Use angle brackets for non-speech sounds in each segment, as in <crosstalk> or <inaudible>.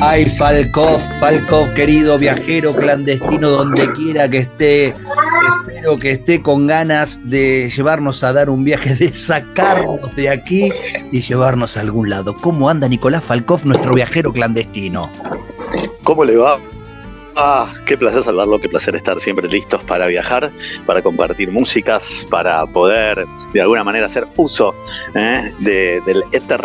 Ay, Falkov, Falkov, querido viajero clandestino, donde quiera que esté, espero que esté con ganas de llevarnos a dar un viaje, de sacarnos de aquí y llevarnos a algún lado. ¿Cómo anda Nicolás Falkov, nuestro viajero clandestino? ¿Cómo le va? Ah, qué placer saludarlo, qué placer estar siempre listos para viajar, para compartir músicas, para poder de alguna manera hacer uso ¿eh? del éter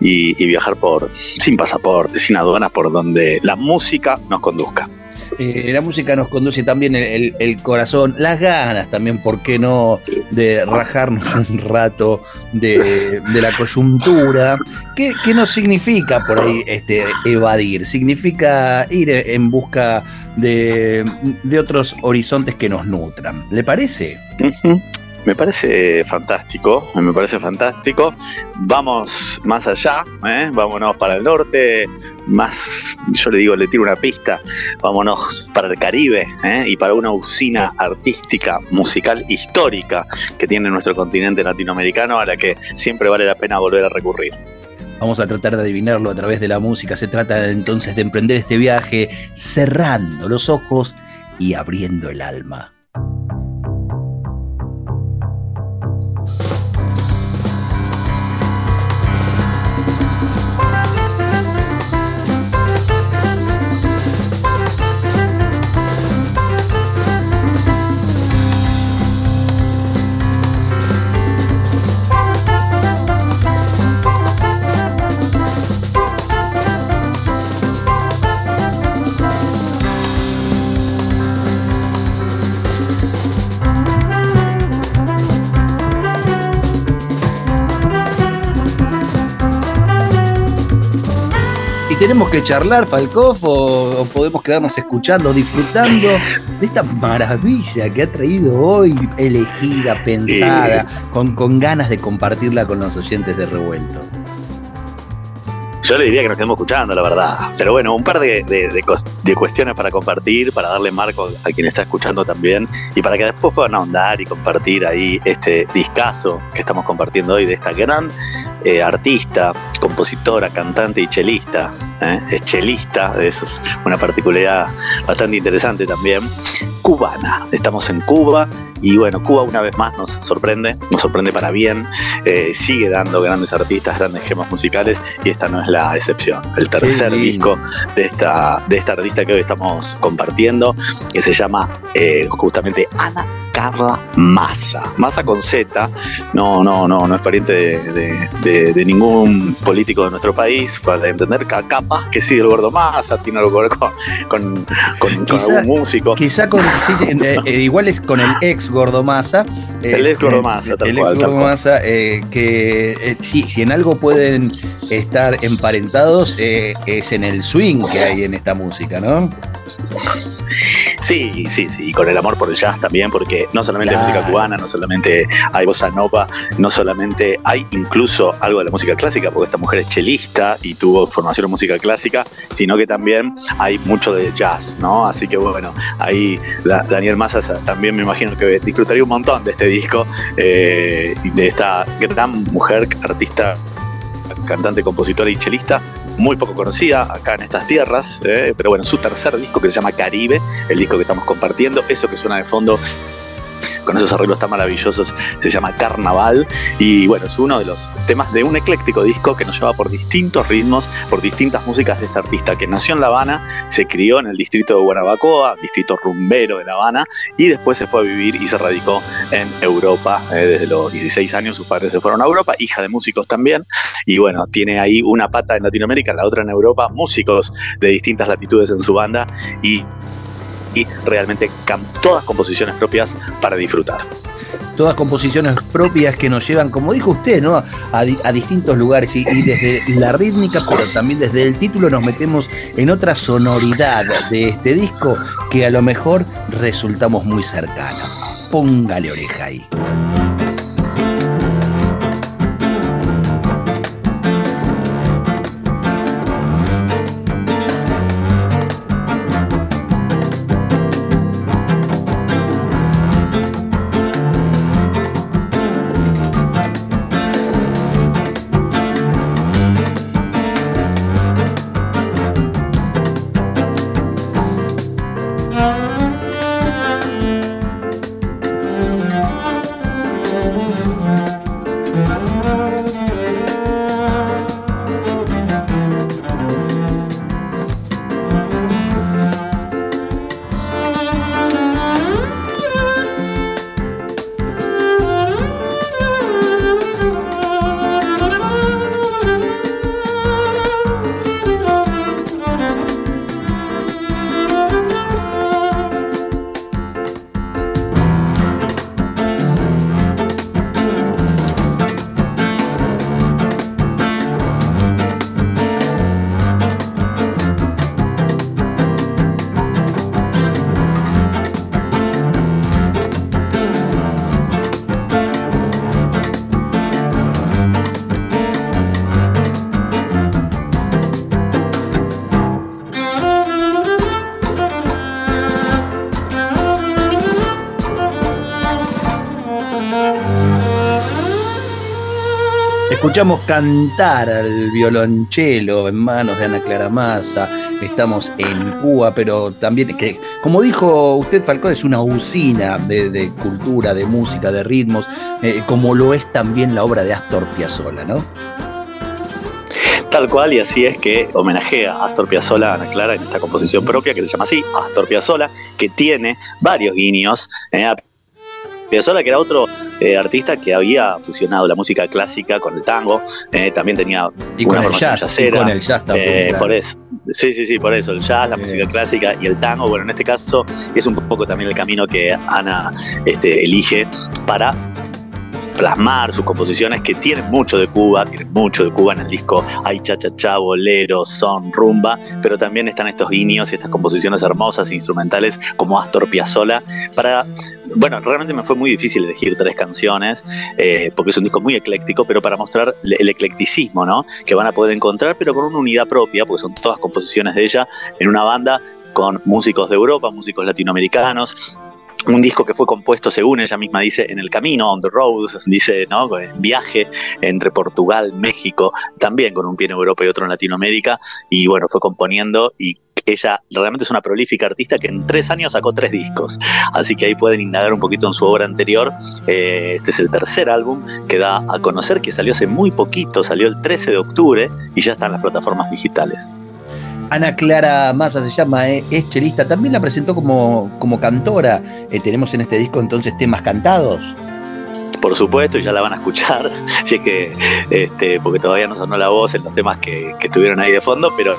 y, y viajar por sin pasaporte, sin aduanas, por donde la música nos conduzca. Eh, la música nos conduce también el, corazón, las ganas también, ¿por qué no?, de rajarnos un rato de, de la coyuntura. ¿Qué, ¿Qué, significa por ahí este, evadir? Significa ir en busca de, de otros horizontes que nos nutran. ¿Le parece? Me parece fantástico, me parece fantástico. Vamos más allá, ¿eh? vámonos para el norte, más, yo le digo, le tiro una pista, vámonos para el Caribe ¿eh? y para una usina artística, musical, histórica que tiene nuestro continente latinoamericano a la que siempre vale la pena volver a recurrir. Vamos a tratar de adivinarlo a través de la música. Se trata entonces de emprender este viaje cerrando los ojos y abriendo el alma. Tenemos que charlar, Falcoff, o, podemos quedarnos escuchando, disfrutando de esta maravilla que ha traído hoy, elegida, pensada, con, con ganas de compartirla con los oyentes de Revuelto. Yo le diría que nos estemos escuchando, la verdad. Pero bueno, un par de, de, cuestiones para compartir, para darle marco a quien está escuchando también, y para que después puedan ahondar y compartir ahí este discazo que estamos compartiendo hoy de esta gran eh, artista, compositora, cantante y chelista. ¿eh? Es chelista, eso es una particularidad bastante interesante también. Cubana. Estamos en Cuba y bueno, Cuba una vez más nos sorprende, nos sorprende para bien, eh, sigue dando grandes artistas, grandes gemas musicales y esta no es la excepción. El tercer disco de esta, de esta artista que hoy estamos compartiendo, que se llama eh, justamente Ana Carla Massa. Massa con Z, no, no, no, no es pariente de, ningún político de nuestro país, para entender que capaz que sí, el gordo Massa tiene algo que ver con, con, algún músico. Quizá con, eh, igual es con el ex Gordomasa. el ex Gordomasa, eh, El ex Gordomasa, eh, que eh, sí, si en algo pueden estar emparentados, es en el swing que hay en esta música, ¿no? Sí, sí, sí, y con el amor por el jazz también, porque no solamente hay música cubana, no solamente hay bossa nova, no solamente hay incluso algo de la música clásica, porque esta mujer es chelista y tuvo formación en música clásica, sino que también hay mucho de jazz, ¿no? Así que bueno, ahí Daniel Massas también me imagino que disfrutaría un montón de este disco, eh, de esta gran mujer, artista, cantante, compositora y chelista, muy poco conocida acá en estas tierras, eh, pero bueno, su tercer disco que se llama Caribe, el disco que estamos compartiendo, eso que suena de fondo con esos arreglos tan maravillosos, se llama Carnaval. Y bueno, es uno de los temas de un ecléctico disco que nos lleva por distintos ritmos, por distintas músicas de este artista que nació en La Habana, se crió en el distrito de Guanabacoa, distrito rumbero de La Habana, y después se fue a vivir y se radicó en Europa. Eh, desde los 16 años sus padres se fueron a Europa, hija de músicos también. Y bueno, tiene ahí una pata en Latinoamérica, la otra en Europa, músicos de distintas latitudes en su banda. Y y realmente todas composiciones propias para disfrutar. Todas composiciones propias que nos llevan, como dijo usted, ¿no? a, distintos lugares y, desde la rítmica, pero también desde el título nos metemos en otra sonoridad de este disco que a lo mejor resultamos muy cercanos. Póngale oreja ahí. Escuchamos cantar al violonchelo en manos de Ana Clara Massa. Estamos en Cuba, pero también, que como dijo usted, Falcón, es una usina de, cultura, de música, de ritmos, eh, como lo es también la obra de Astor Piazzolla, ¿no? Tal cual, y así es que homenajea a Astor Piazzolla, Ana Clara, en esta composición propia que se llama así, Astor Piazzolla, que tiene varios guiños eh, Piazzolla, que era otro eh, artista que había fusionado la música clásica con el tango, eh, también tenía y con el jazz, y con el jazz también. Eh, por eso, sí, sí, sí, por eso, el jazz, la música clásica y el tango. Bueno, en este caso es un poco también el camino que Ana este, elige para plasmar sus composiciones que tienen mucho de Cuba, tienen mucho de Cuba en el disco. Hay cha-cha-cha, bolero, son, rumba, pero también están estos guiños y estas composiciones hermosas e instrumentales como Astor Piazzolla. Para, bueno, realmente me fue muy difícil elegir tres canciones eh, porque es un disco muy ecléctico, pero para mostrar el eclecticismo, ¿no? Que van a poder encontrar, pero con una unidad propia, porque son todas composiciones de ella en una banda con músicos de Europa, músicos latinoamericanos, un disco que fue compuesto, según ella misma dice, en el camino, on the road, <laughs> dice, ¿no? En viaje entre Portugal, México, también con un pie en Europa y otro en Latinoamérica, y bueno, fue componiendo y ella realmente es una prolífica artista que en tres años sacó tres discos, así que ahí pueden indagar un poquito en su obra anterior. Eh, este es el tercer álbum que da a conocer, que salió hace muy poquito, salió el 13 de octubre y ya está en las plataformas digitales. Ana Clara Massa se llama, eh, es chelista, también la presentó como, como cantora. Eh, tenemos en este disco entonces temas cantados. Por supuesto, y ya la van a escuchar, <laughs> si es que, este, porque todavía no sonó la voz en los temas que, que estuvieron ahí de fondo, pero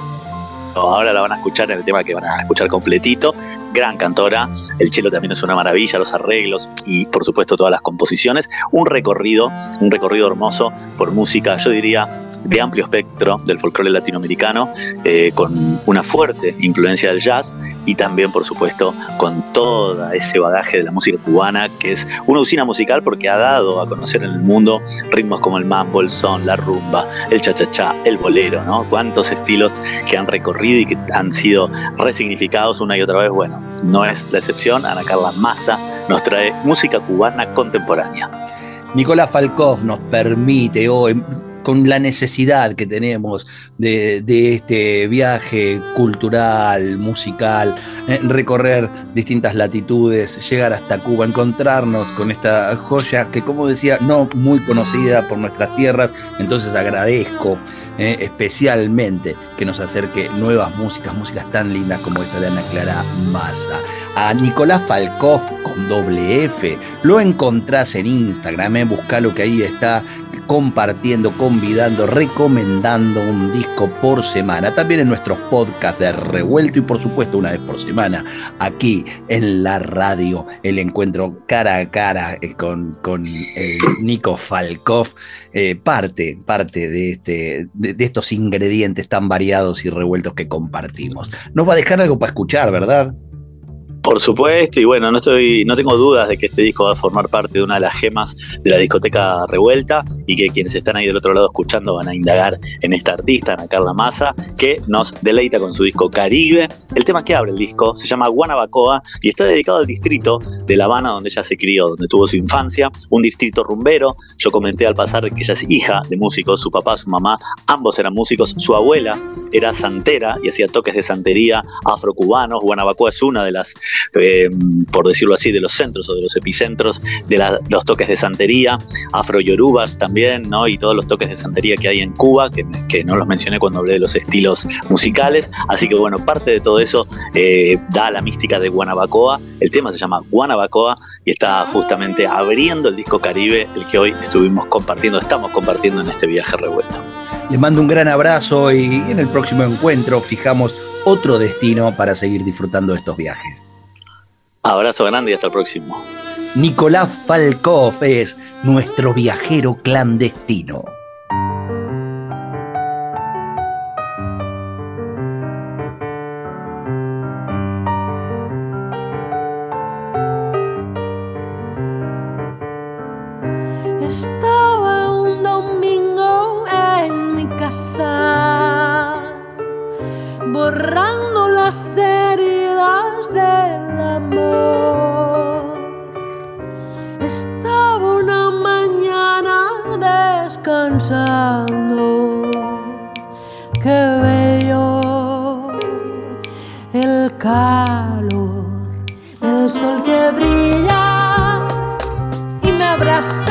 ahora la van a escuchar en el tema que van a escuchar completito. Gran cantora, el chelo también es una maravilla, los arreglos y por supuesto todas las composiciones. Un recorrido, un recorrido hermoso por música, yo diría de amplio espectro del folclore latinoamericano, eh, con una fuerte influencia del jazz y también, por supuesto, con todo ese bagaje de la música cubana, que es una usina musical porque ha dado a conocer en el mundo ritmos como el mambo, el son, la rumba, el cha-cha-cha, el bolero, ¿no? Cuántos estilos que han recorrido y que han sido resignificados una y otra vez. Bueno, no es la excepción. Ana Carla Massa nos trae música cubana contemporánea. Nicolás Falkov nos permite hoy con la necesidad que tenemos de, este viaje cultural, musical, eh, recorrer distintas latitudes, llegar hasta Cuba, encontrarnos con esta joya que, como decía, no muy conocida por nuestras tierras, entonces agradezco eh, especialmente que nos acerque nuevas músicas, músicas tan lindas como esta de Ana Clara Massa. A Nicolás Falkov con doble F, lo encontrás en Instagram, eh, buscalo que ahí está compartiendo, convidando, recomendando un disco por semana. También en nuestros podcasts de Revuelto y por supuesto una vez por semana aquí en la radio. El encuentro cara a cara eh, con, con Nico Falkov, eh, parte, parte de, este, de estos ingredientes tan variados y revueltos que compartimos. Nos va a dejar algo para escuchar, ¿verdad? Por supuesto, y bueno, no estoy, no tengo dudas de que este disco va a formar parte de una de las gemas de la discoteca revuelta y que quienes están ahí del otro lado escuchando van a indagar en esta artista, Ana Carla Massa, que nos deleita con su disco Caribe. El tema que abre el disco se llama Guanabacoa y está dedicado al distrito de La Habana donde ella se crió, donde tuvo su infancia, un distrito rumbero. Yo comenté al pasar que ella es hija de músicos, su papá, su mamá, ambos eran músicos, su abuela era santera y hacía toques de santería afrocubanos. Guanabacoa es una de las eh, por decirlo así, de los centros o de los epicentros de los toques de santería, afro-yorubas también, ¿no? Y todos los toques de santería que hay en Cuba, que, no los mencioné cuando hablé de los estilos musicales. Así que bueno, parte de todo eso eh, da la mística de Guanabacoa. El tema se llama Guanabacoa y está justamente abriendo el disco Caribe, el que hoy estuvimos compartiendo, estamos compartiendo en este viaje revuelto. Les mando un gran abrazo y en el próximo encuentro fijamos otro destino para seguir disfrutando de estos viajes. Abrazo grande y hasta el próximo. Nicolás Falkov es nuestro viajero clandestino. mundo. Qué bello el calor, del sol que brilla y me abraza.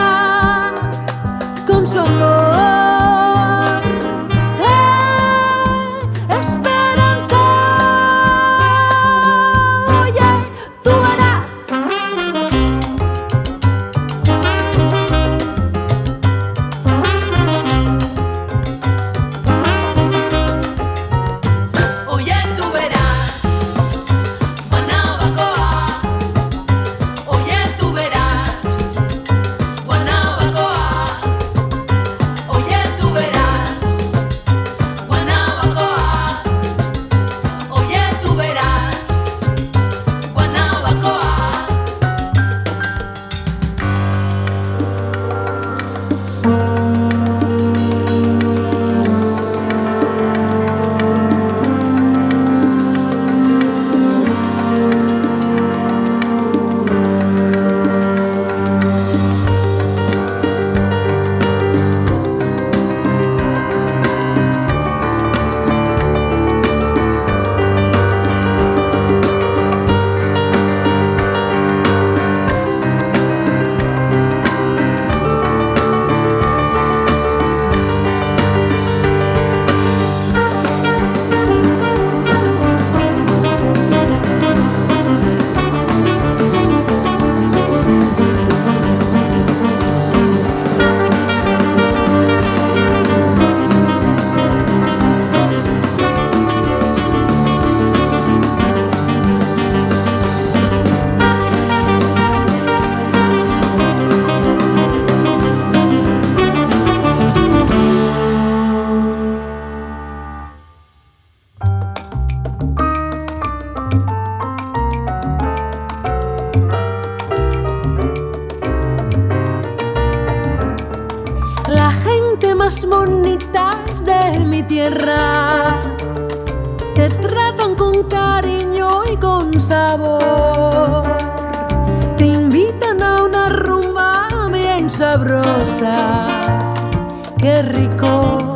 sabrosa, qué rico.